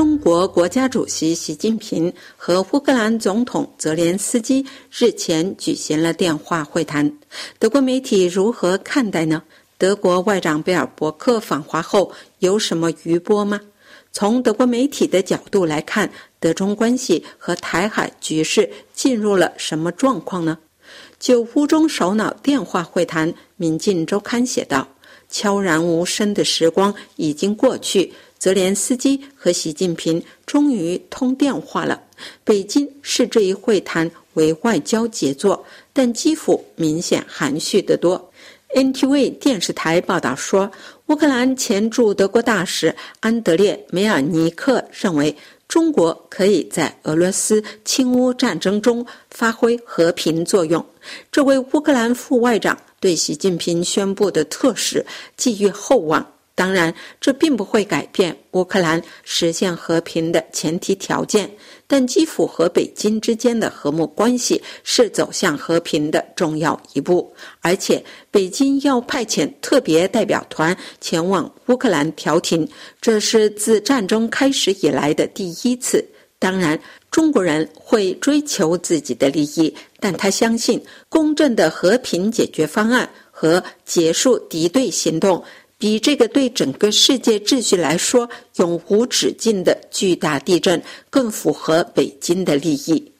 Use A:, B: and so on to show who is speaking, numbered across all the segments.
A: 中国国家主席习近平和乌克兰总统泽连斯基日前举行了电话会谈。德国媒体如何看待呢？德国外长贝尔伯克访华后有什么余波吗？从德国媒体的角度来看，德中关系和台海局势进入了什么状况呢？就乌中首脑电话会谈，《民进周刊》写道：“悄然无声的时光已经过去。”泽连斯基和习近平终于通电话了。北京视这一会谈为外交杰作，但基辅明显含蓄得多。NTV 电视台报道说，乌克兰前驻德国大使安德烈·梅尔尼克认为，中国可以在俄罗斯侵乌战争中发挥和平作用。这位乌克兰副外长对习近平宣布的特使寄予厚望。当然，这并不会改变乌克兰实现和平的前提条件。但基辅和北京之间的和睦关系是走向和平的重要一步，而且北京要派遣特别代表团前往乌克兰调停，这是自战争开始以来的第一次。当然，中国人会追求自己的利益，但他相信公正的和平解决方案和结束敌对行动。比这个对整个世界秩序来说永无止境的巨大地震更符合北京的利益。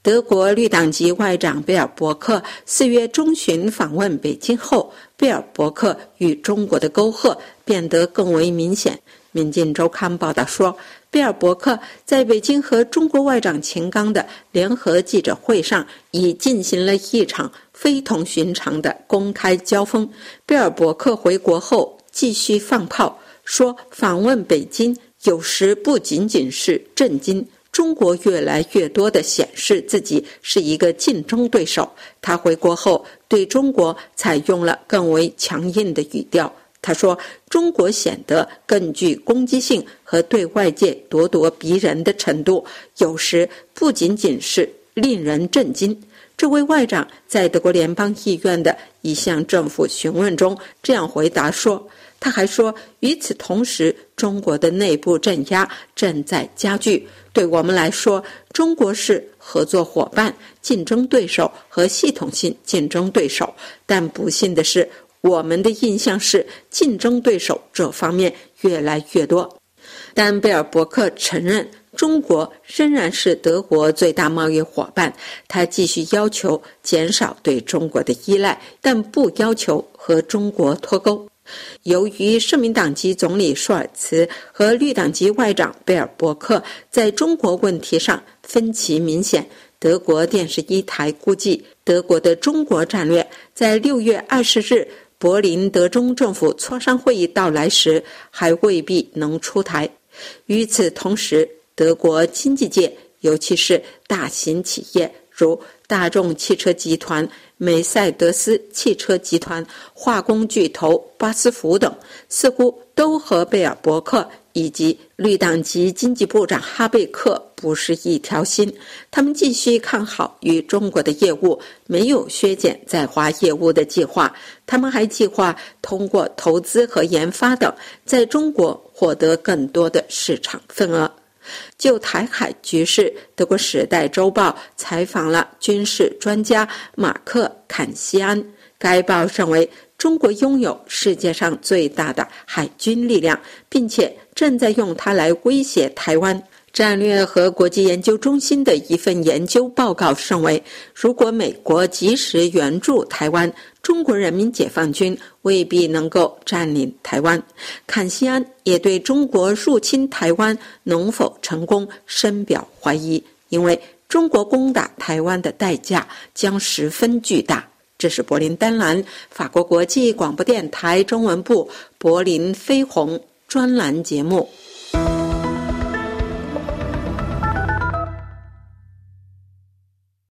A: 德国绿党籍外长贝尔伯克四月中旬访问北京后，贝尔伯克与中国的沟壑变得更为明显。《民进周刊》报道说，贝尔伯克在北京和中国外长秦刚的联合记者会上已进行了一场。非同寻常的公开交锋。贝尔伯克回国后继续放炮，说访问北京有时不仅仅是震惊，中国越来越多地显示自己是一个竞争对手。他回国后对中国采用了更为强硬的语调。他说：“中国显得更具攻击性和对外界咄咄逼人的程度，有时不仅仅是令人震惊。”这位外长在德国联邦议院的一项政府询问中这样回答说：“他还说，与此同时，中国的内部镇压正在加剧。对我们来说，中国是合作伙伴、竞争对手和系统性竞争对手。但不幸的是，我们的印象是竞争对手这方面越来越多。”但贝尔伯克承认。中国仍然是德国最大贸易伙伴，他继续要求减少对中国的依赖，但不要求和中国脱钩。由于社民党籍总理舒尔茨和绿党籍外长贝尔伯克在中国问题上分歧明显，德国电视一台估计，德国的中国战略在六月二十日柏林德中政府磋商会议到来时还未必能出台。与此同时，德国经济界，尤其是大型企业，如大众汽车集团、梅赛德斯汽车集团、化工巨头巴斯福等，似乎都和贝尔伯克以及绿党籍经济部长哈贝克不是一条心。他们继续看好与中国的业务，没有削减在华业务的计划。他们还计划通过投资和研发等，在中国获得更多的市场份额。就台海局势，德国《时代周报》采访了军事专家马克·坎西安。该报认为，中国拥有世界上最大的海军力量，并且正在用它来威胁台湾。战略和国际研究中心的一份研究报告认为，如果美国及时援助台湾，中国人民解放军未必能够占领台湾。坎西安也对中国入侵台湾能否成功深表怀疑，因为中国攻打台湾的代价将十分巨大。这是柏林丹兰法国国际广播电台中文部柏林飞鸿专栏节目。